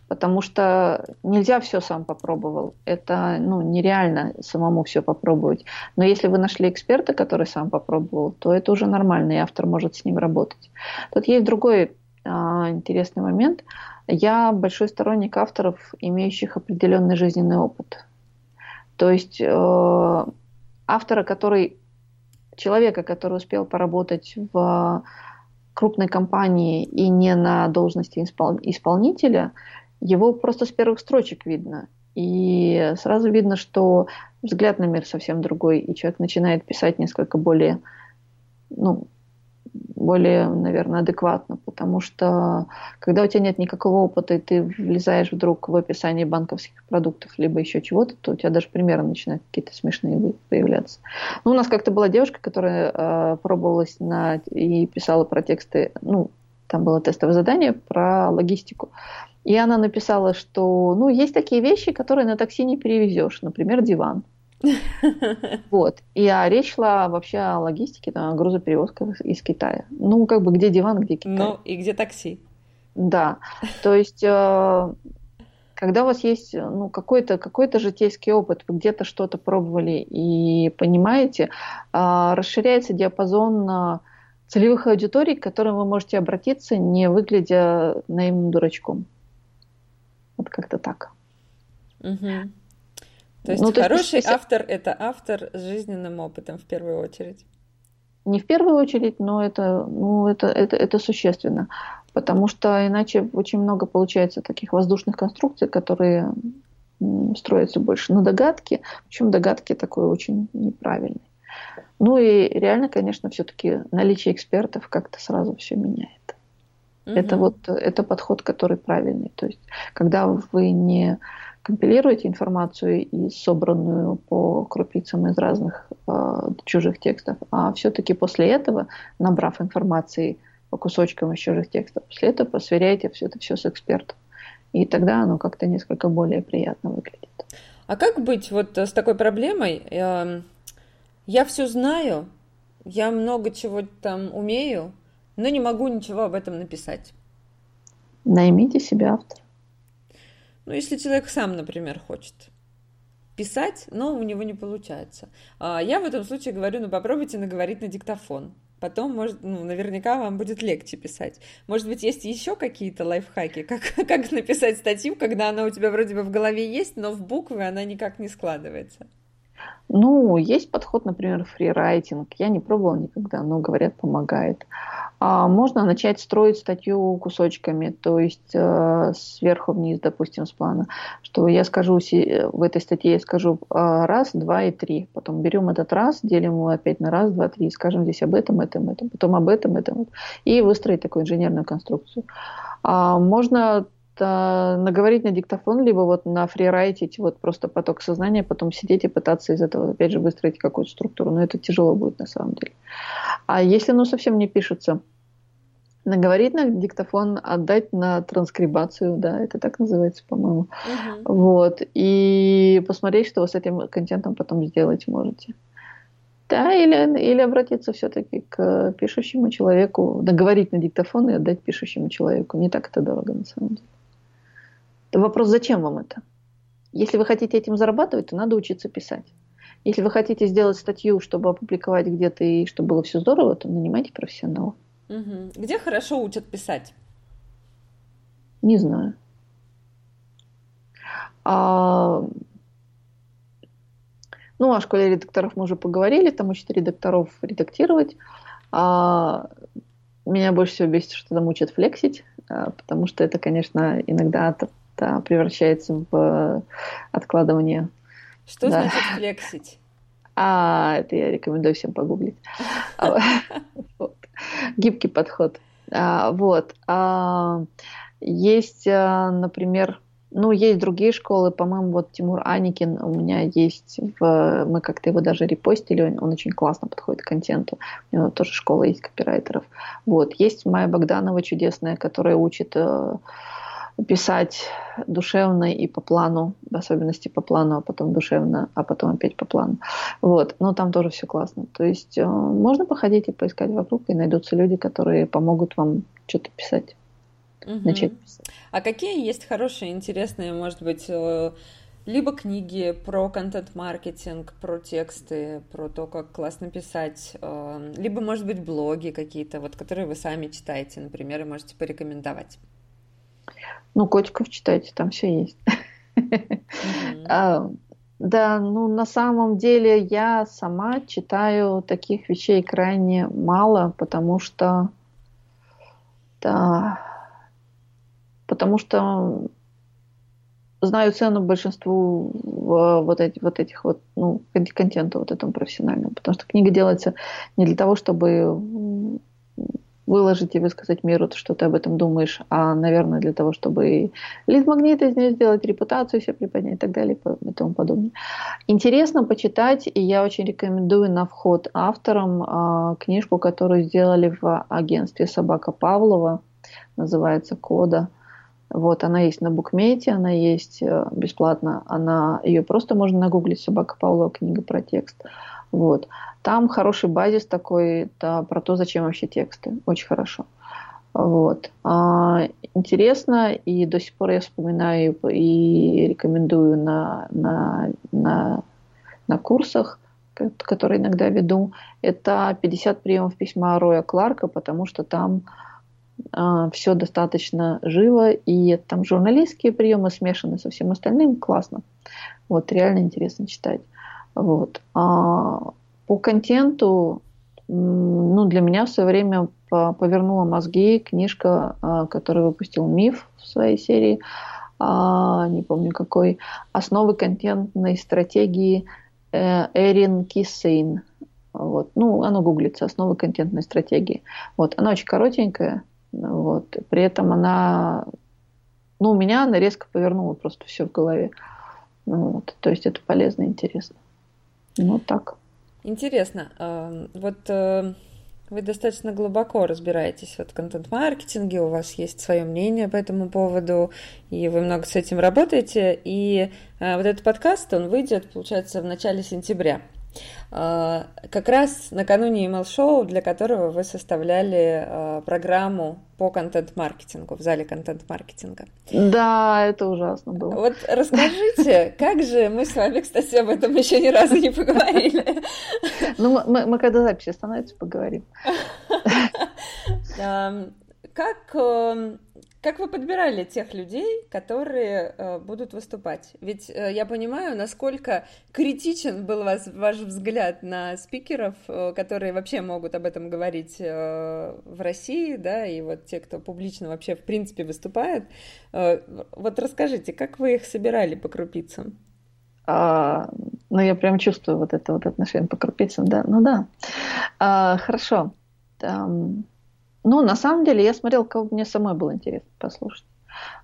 B: потому что нельзя все сам попробовал. Это ну, нереально самому все попробовать. Но если вы нашли эксперта, который сам попробовал, то это уже нормально, и автор может с ним работать. Тут есть другой а, интересный момент. Я большой сторонник авторов, имеющих определенный жизненный опыт. То есть э, автора, который человека, который успел поработать в крупной компании и не на должности испол- исполнителя, его просто с первых строчек видно. И сразу видно, что взгляд на мир совсем другой, и человек начинает писать несколько более, ну, более, наверное, адекватно, потому что когда у тебя нет никакого опыта, и ты влезаешь вдруг в описание банковских продуктов, либо еще чего-то, то у тебя даже примеры начинают какие-то смешные появляться. Ну, у нас как-то была девушка, которая э, пробовалась на и писала про тексты, ну, там было тестовое задание про логистику. И она написала, что ну, есть такие вещи, которые на такси не перевезешь, например, диван. Вот. И а речь шла вообще о логистике, там, о грузоперевозках из Китая. Ну, как бы где диван, где Китай.
A: Ну, и где такси.
B: Да. То есть, э, когда у вас есть ну, какой-то какой житейский опыт, вы где-то что-то пробовали и понимаете, э, расширяется диапазон э, целевых аудиторий, к которым вы можете обратиться, не выглядя наивным дурачком. Вот как-то так.
A: Угу. То есть ну, то хороший есть, автор – это автор с жизненным опытом в первую очередь?
B: Не в первую очередь, но это, ну, это, это, это существенно. Потому что иначе очень много получается таких воздушных конструкций, которые строятся больше на догадке. Причем догадки такой очень неправильные. Ну и реально, конечно, все-таки наличие экспертов как-то сразу все меняет. Угу. Это вот это подход, который правильный. То есть, когда вы не компилируете информацию и собранную по крупицам из разных э, чужих текстов, а все-таки после этого, набрав информации по кусочкам из чужих текстов, после этого сверяете все это все с экспертом. И тогда оно как-то несколько более приятно выглядит.
A: А как быть вот с такой проблемой? Эм, я все знаю, я много чего там умею, но не могу ничего об этом написать.
B: Наймите себе автора.
A: Ну, если человек сам, например, хочет писать, но у него не получается. А я в этом случае говорю, ну попробуйте наговорить на диктофон. Потом, может, ну, наверняка вам будет легче писать. Может быть, есть еще какие-то лайфхаки, как, как написать статью, когда она у тебя вроде бы в голове есть, но в буквы она никак не складывается.
B: Ну, есть подход, например, фрирайтинг. Я не пробовала никогда, но, говорят, помогает. А можно начать строить статью кусочками, то есть э, сверху вниз, допустим, с плана. Что я скажу в этой статье, я скажу э, раз, два и три. Потом берем этот раз, делим его опять на раз, два, три. Скажем здесь об этом, этом, этом. Потом об этом, этом. И выстроить такую инженерную конструкцию. А можно наговорить на диктофон, либо вот на фрирайтить вот просто поток сознания, потом сидеть и пытаться из этого, опять же, выстроить какую-то структуру. Но это тяжело будет на самом деле. А если оно совсем не пишется, наговорить на диктофон, отдать на транскрибацию, да, это так называется, по-моему. Угу. Вот. И посмотреть, что вы с этим контентом потом сделать можете. Да, или, или обратиться все-таки к пишущему человеку, наговорить на диктофон и отдать пишущему человеку. Не так это дорого на самом деле. Вопрос, зачем вам это? Если вы хотите этим зарабатывать, то надо учиться писать. Если вы хотите сделать статью, чтобы опубликовать где-то и чтобы было все здорово, то нанимайте профессионала.
A: Угу. Где хорошо учат писать?
B: Не знаю. А... Ну, о школе редакторов мы уже поговорили, там учат редакторов редактировать. А... Меня больше всего бесит, что там учат флексить, а, потому что это, конечно, иногда да, превращается в откладывание.
A: Что да. значит флексить?
B: А, это я рекомендую всем погуглить. А, Гибкий подход. А, вот. Есть, например, ну, есть другие школы, по-моему, вот Тимур Аникин у меня есть, в, мы как-то его даже репостили, он, он очень классно подходит к контенту, у него тоже школа есть копирайтеров. Вот, есть Майя Богданова чудесная, которая учит э, писать душевно и по плану, в особенности по плану, а потом душевно, а потом опять по плану. Вот, но там тоже все классно. То есть э, можно походить и поискать вокруг, и найдутся люди, которые помогут вам что-то писать
A: угу. начать писать. А какие есть хорошие, интересные, может быть, э, либо книги про контент-маркетинг, про тексты, про то, как классно писать, э, либо, может быть, блоги какие-то, вот, которые вы сами читаете, например, и можете порекомендовать.
B: Ну, котиков читайте, там все есть. А, да, ну на самом деле я сама читаю таких вещей крайне мало, потому что да, потому что знаю цену большинству вот, этих, вот этих вот, ну, контента вот этому профессиональному. Потому что книга делается не для того, чтобы выложить и высказать миру, что ты об этом думаешь, а, наверное, для того, чтобы лид-магнит из нее сделать, репутацию себе приподнять и так далее и тому подобное. Интересно почитать, и я очень рекомендую на вход авторам э, книжку, которую сделали в агентстве «Собака Павлова», называется «Кода». Вот, она есть на букмете, она есть э, бесплатно, она, ее просто можно нагуглить «Собака Павлова. Книга про текст». Вот. Там хороший базис такой да, про то, зачем вообще тексты. Очень хорошо. Вот. А, интересно, и до сих пор я вспоминаю и рекомендую на, на, на, на курсах, которые иногда веду. Это 50 приемов письма Роя Кларка, потому что там а, все достаточно живо, и там журналистские приемы смешаны со всем остальным, классно. Вот, реально интересно читать. Вот. А по контенту, ну, для меня в свое время повернула мозги книжка, а, которую выпустил Миф в своей серии, а, не помню какой, «Основы контентной стратегии» э, Эрин Киссейн. Вот. Ну, оно гуглится, «Основы контентной стратегии». Вот. Она очень коротенькая, вот. При этом она, ну, у меня она резко повернула просто все в голове. Вот. То есть это полезно и интересно. Ну, так.
A: Интересно. А, вот э, вы достаточно глубоко разбираетесь в контент-маркетинге, у вас есть свое мнение по этому поводу, и вы много с этим работаете. И э, вот этот подкаст, он выйдет, получается, в начале сентября. А, как раз накануне email-шоу, для которого вы составляли а, программу по контент-маркетингу, в зале контент-маркетинга.
B: Да, это ужасно было.
A: Вот расскажите, как же, мы с вами, кстати, об этом еще ни разу не поговорили.
B: Ну, мы, мы когда запись остановится, поговорим.
A: Как как вы подбирали тех людей, которые э, будут выступать? Ведь э, я понимаю, насколько критичен был вас, ваш взгляд на спикеров, э, которые вообще могут об этом говорить в России, да, и вот те, кто публично вообще в принципе выступает. Вот расскажите, как вы их собирали по крупицам?
B: А, ну, я прям чувствую вот это вот отношение по крупицам, да. Ну да. А, хорошо. Там ну, на самом деле, я смотрела, кого мне самой было интересно послушать.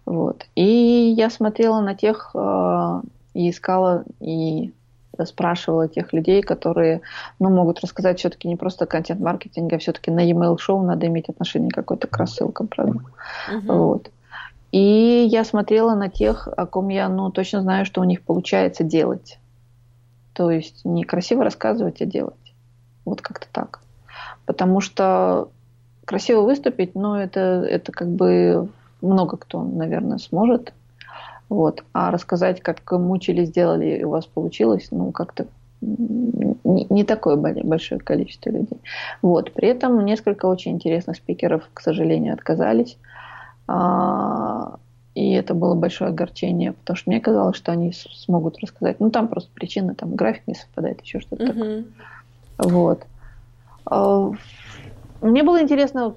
B: Вот. И я смотрела на тех э, и искала и спрашивала тех людей, которые ну, могут рассказать все-таки не просто контент-маркетинг, а все-таки на e-mail шоу надо иметь отношение какое-то к рассылкам, правда? Uh-huh. Вот. И я смотрела на тех, о ком я ну, точно знаю, что у них получается делать. То есть не красиво рассказывать, а делать. Вот как-то так. Потому что красиво выступить, но это, это как бы много кто, наверное, сможет. Вот. А рассказать, как мучили, сделали, и у вас получилось, ну, как-то не, не такое большое количество людей. Вот. При этом несколько очень интересных спикеров, к сожалению, отказались. А, и это было большое огорчение, потому что мне казалось, что они смогут рассказать. Ну, там просто причина, там график не совпадает, еще что-то uh-huh. такое. Вот. Мне было интересно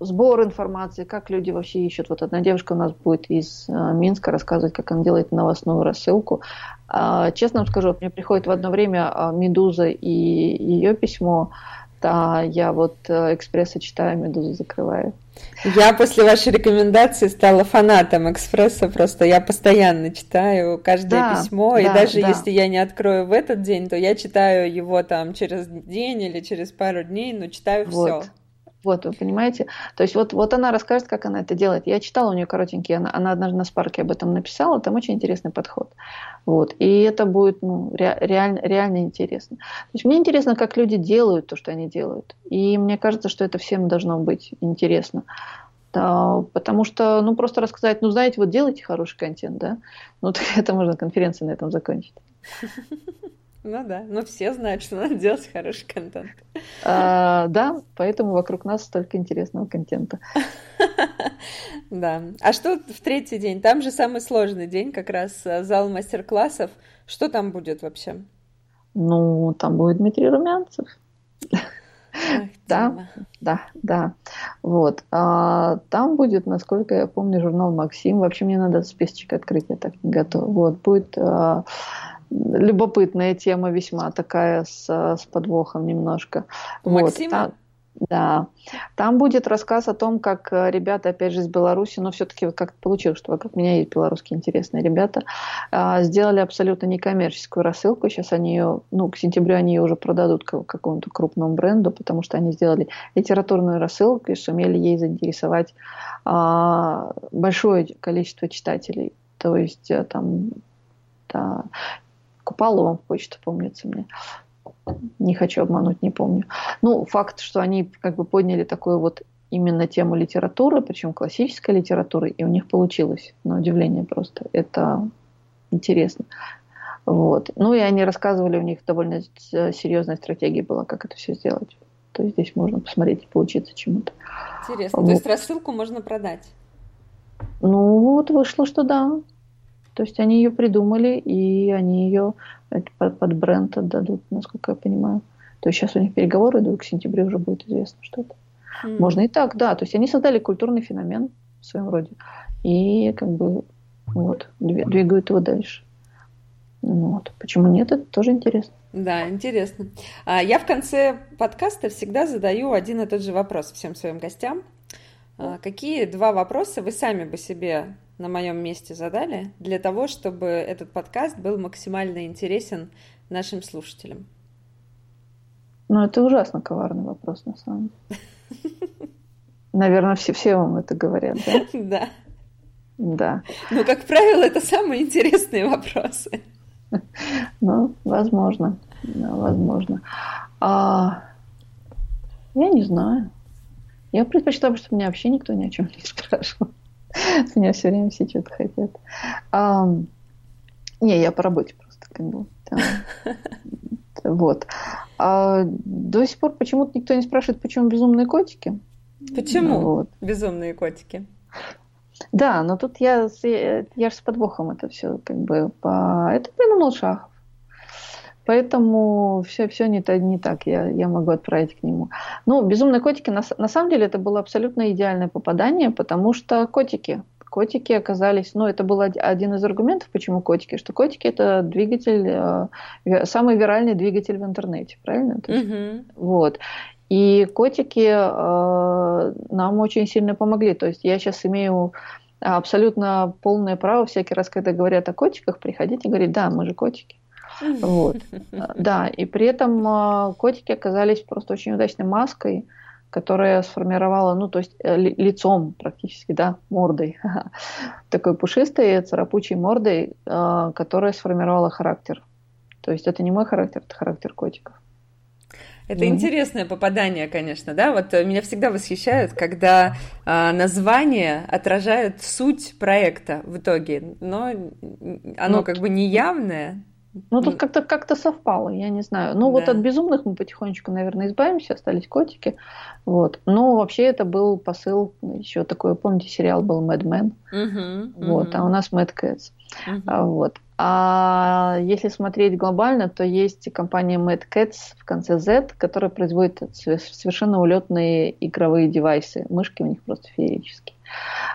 B: сбор информации, как люди вообще ищут. Вот одна девушка у нас будет из э, Минска рассказывать, как она делает новостную рассылку. А, честно вам скажу, мне приходит в одно время а, «Медуза» и ее письмо, да, я вот э, «Экспресса» читаю, «Медузу» закрываю.
A: Я после вашей рекомендации стала фанатом «Экспресса», просто я постоянно читаю каждое да, письмо, да, и даже да. если я не открою в этот день, то я читаю его там через день или через пару дней, но читаю вот. все.
B: Вот, вы понимаете? То есть вот, вот она расскажет, как она это делает. Я читала у нее коротенький, она, она однажды на спарке об этом написала, там очень интересный подход. Вот. И это будет ну, ре, реально, реально интересно. То есть мне интересно, как люди делают то, что они делают. И мне кажется, что это всем должно быть интересно. Да, потому что, ну, просто рассказать, ну, знаете, вот делайте хороший контент, да? Ну, это можно конференцию на этом закончить.
A: Ну да, но все знают, что надо делать хороший контент.
B: А, да, поэтому вокруг нас столько интересного контента.
A: Да. А что в третий день? Там же самый сложный день, как раз э, зал мастер-классов. Что там будет вообще?
B: Ну, там будет Дмитрий Румянцев. да, да, да. Вот. А, там будет, насколько я помню, журнал Максим. Вообще мне надо списочек открыть, я так не готова. Вот. Будет а, любопытная тема весьма такая с, с подвохом немножко.
A: Максима? Вот,
B: там, да. Там будет рассказ о том, как э, ребята, опять же, из Беларуси, но все-таки как получилось, что вокруг меня есть белорусские интересные ребята, а, сделали абсолютно некоммерческую рассылку. Сейчас они ее, ну, к сентябрю они ее уже продадут какому-то крупному бренду, потому что они сделали литературную рассылку и сумели ей заинтересовать а, большое количество читателей. То есть э, там да, Купалова почта, помнится мне. Не хочу обмануть, не помню. Ну, факт, что они как бы подняли такую вот именно тему литературы, причем классической литературы, и у них получилось, на удивление просто. Это интересно. Вот. Ну и они рассказывали, у них довольно серьезная стратегия была, как это все сделать. То есть здесь можно посмотреть и поучиться чему-то.
A: Интересно. Вот. То есть рассылку можно продать?
B: Ну вот вышло, что да. То есть они ее придумали, и они ее под, бренд отдадут, насколько я понимаю. То есть сейчас у них переговоры идут, к сентябрю уже будет известно что-то. Mm. Можно и так, да. То есть они создали культурный феномен в своем роде. И как бы вот, двигают его дальше. Вот. Почему нет, это тоже интересно.
A: Да, интересно. А я в конце подкаста всегда задаю один и тот же вопрос всем своим гостям. А какие два вопроса вы сами бы себе на моем месте задали для того, чтобы этот подкаст был максимально интересен нашим слушателям?
B: Ну, это ужасно коварный вопрос, на самом деле. Наверное, все, все вам это говорят, да?
A: Да.
B: Да.
A: Ну, как правило, это самые интересные вопросы.
B: Ну, возможно. Да, возможно. А, я не знаю. Я предпочитаю, чтобы меня вообще никто ни о чем не спрашивал. Меня все время все что-то хотят. А, не, я по работе просто как бы. Вот. А до сих пор почему-то никто не спрашивает, почему безумные котики.
A: Почему вот. безумные котики?
B: Да, но тут я, я же с подвохом это все как бы по... Это придумал Шахов. Поэтому все, все не, не так, я, я могу отправить к нему. Ну, «Безумные котики» на, на самом деле это было абсолютно идеальное попадание, потому что котики, котики оказались, ну, это был один из аргументов, почему котики, что котики это двигатель, э, самый виральный двигатель в интернете, правильно?
A: mm-hmm.
B: Вот. И котики э, нам очень сильно помогли. То есть я сейчас имею абсолютно полное право всякий раз, когда говорят о котиках, приходить и говорить, да, мы же котики. Вот. Да, и при этом а, котики оказались просто очень удачной маской, которая сформировала, ну, то есть э, лицом практически, да, мордой, такой пушистой, царапучей мордой, а, которая сформировала характер. То есть это не мой характер, это характер котиков.
A: Это mm-hmm. интересное попадание, конечно, да. Вот э, меня всегда восхищает, когда э, название отражает суть проекта в итоге, но оно ну, как бы неявное,
B: Ну, тут как-то как совпало, я не знаю. Ну, да. вот от безумных мы потихонечку, наверное, избавимся, остались котики. Вот. Но вообще это был посыл, еще такой, помните, сериал был Mad Men? Угу, вот, угу. а у нас Mad Cats. Угу. Вот. А если смотреть глобально, то есть компания Mad Cats в конце Z, которая производит совершенно улетные игровые девайсы. Мышки у них просто феерические.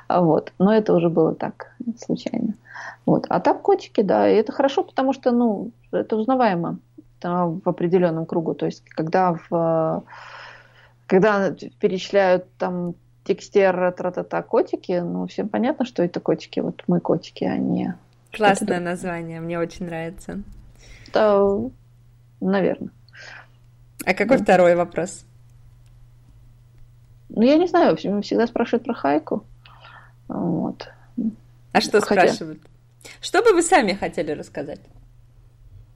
B: А вот. Но это уже было так, случайно. Вот. А так котики, да, и это хорошо, потому что, ну, это узнаваемо в определенном кругу. То есть, когда в когда перечисляют там текстер, тра-та-та, котики, ну, всем понятно, что это котики. Вот мы котики, а не...
A: Классное название, мне очень нравится.
B: Да, наверное.
A: А какой да. второй вопрос?
B: Ну, я не знаю, всегда спрашивают про хайку. Вот.
A: А что Хотя... спрашивают? Что бы вы сами хотели рассказать?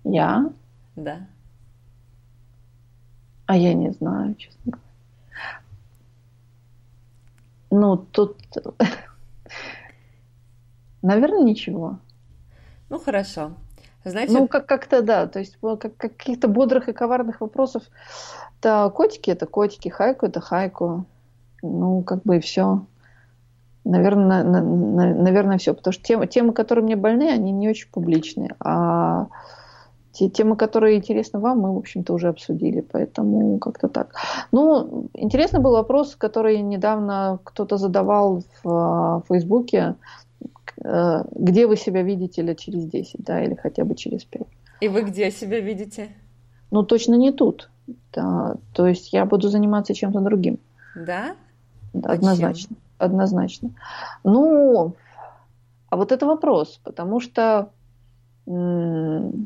B: Я?
A: Да.
B: А я не знаю, честно говоря. Ну, тут, наверное, ничего.
A: Ну, хорошо. Знаете...
B: Ну, как- как-то да, то есть как- каких-то бодрых и коварных вопросов. Да, котики это котики, хайку это хайку. Ну, как бы и все. Наверное, на, на, наверное, все. Потому что темы, темы, которые мне больны, они не очень публичные. А те темы, которые интересны вам, мы, в общем-то, уже обсудили. Поэтому как-то так. Ну, интересный был вопрос, который недавно кто-то задавал в, в Фейсбуке. Э, где вы себя видите лет через 10, да, или хотя бы через 5?
A: И вы где себя видите?
B: Ну, точно не тут. Да. То есть я буду заниматься чем-то другим.
A: Да?
B: да однозначно однозначно. Ну, а вот это вопрос, потому что, ну,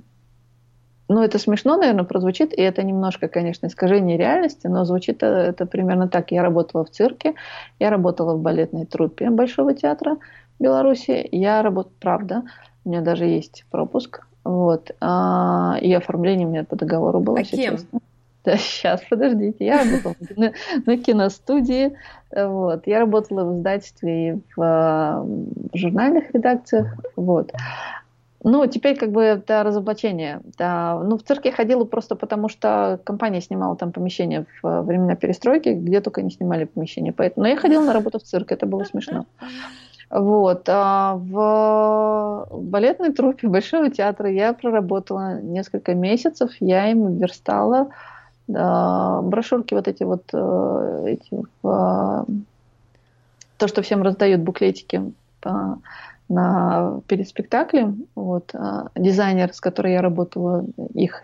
B: это смешно, наверное, прозвучит, и это немножко, конечно, искажение реальности, но звучит это примерно так. Я работала в цирке, я работала в балетной труппе Большого театра Беларуси, я работала, правда, у меня даже есть пропуск, вот, а, и оформление у меня по договору было,
A: а кем? честно.
B: Сейчас, подождите. Я работала на, на киностудии. Вот. Я работала в издательстве и в, в журнальных редакциях. Вот. Ну, теперь как бы это разоблачение. Да, ну, в цирк я ходила просто потому, что компания снимала там помещение в времена перестройки, где только не снимали помещение. Поэтому... Но я ходила на работу в цирк, это было смешно. Вот. А в балетной труппе Большого театра я проработала несколько месяцев. Я им верстала брошюрки вот эти вот, э, эти, то, что всем раздают буклетики по, на, перед спектаклем, вот, дизайнер, с которой я работала, их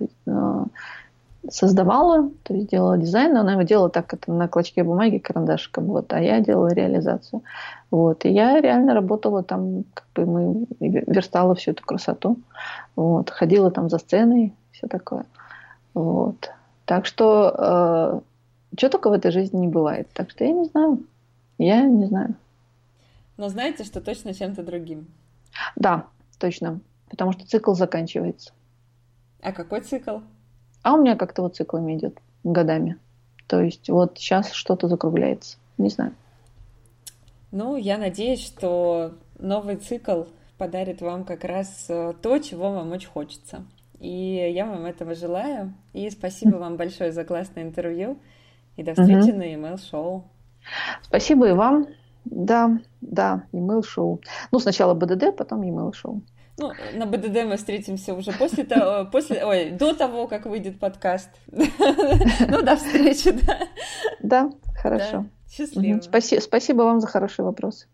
B: создавала, то есть делала дизайн, она его делала так, это на клочке бумаги карандашиком, вот, а я делала реализацию. Вот, и я реально работала там, как бы мы верстала всю эту красоту, вот, ходила там за сценой, все такое. Вот. Так что э, что только в этой жизни не бывает. Так что я не знаю. Я не знаю.
A: Но знаете, что точно чем-то другим?
B: Да, точно. Потому что цикл заканчивается.
A: А какой цикл?
B: А у меня как-то вот циклами идет годами. То есть вот сейчас что-то закругляется. Не знаю.
A: Ну, я надеюсь, что новый цикл подарит вам как раз э, то, чего вам очень хочется. И я вам этого желаю. И спасибо вам большое за классное интервью. И до встречи угу. на email шоу.
B: Спасибо и вам. Да, да, email шоу. Ну, сначала БДД, потом email шоу.
A: Ну, на БДД мы встретимся уже после того, после, ой, до того, как выйдет подкаст. Ну, до встречи, да.
B: Да, хорошо.
A: Счастливо.
B: Спасибо вам за хорошие вопросы.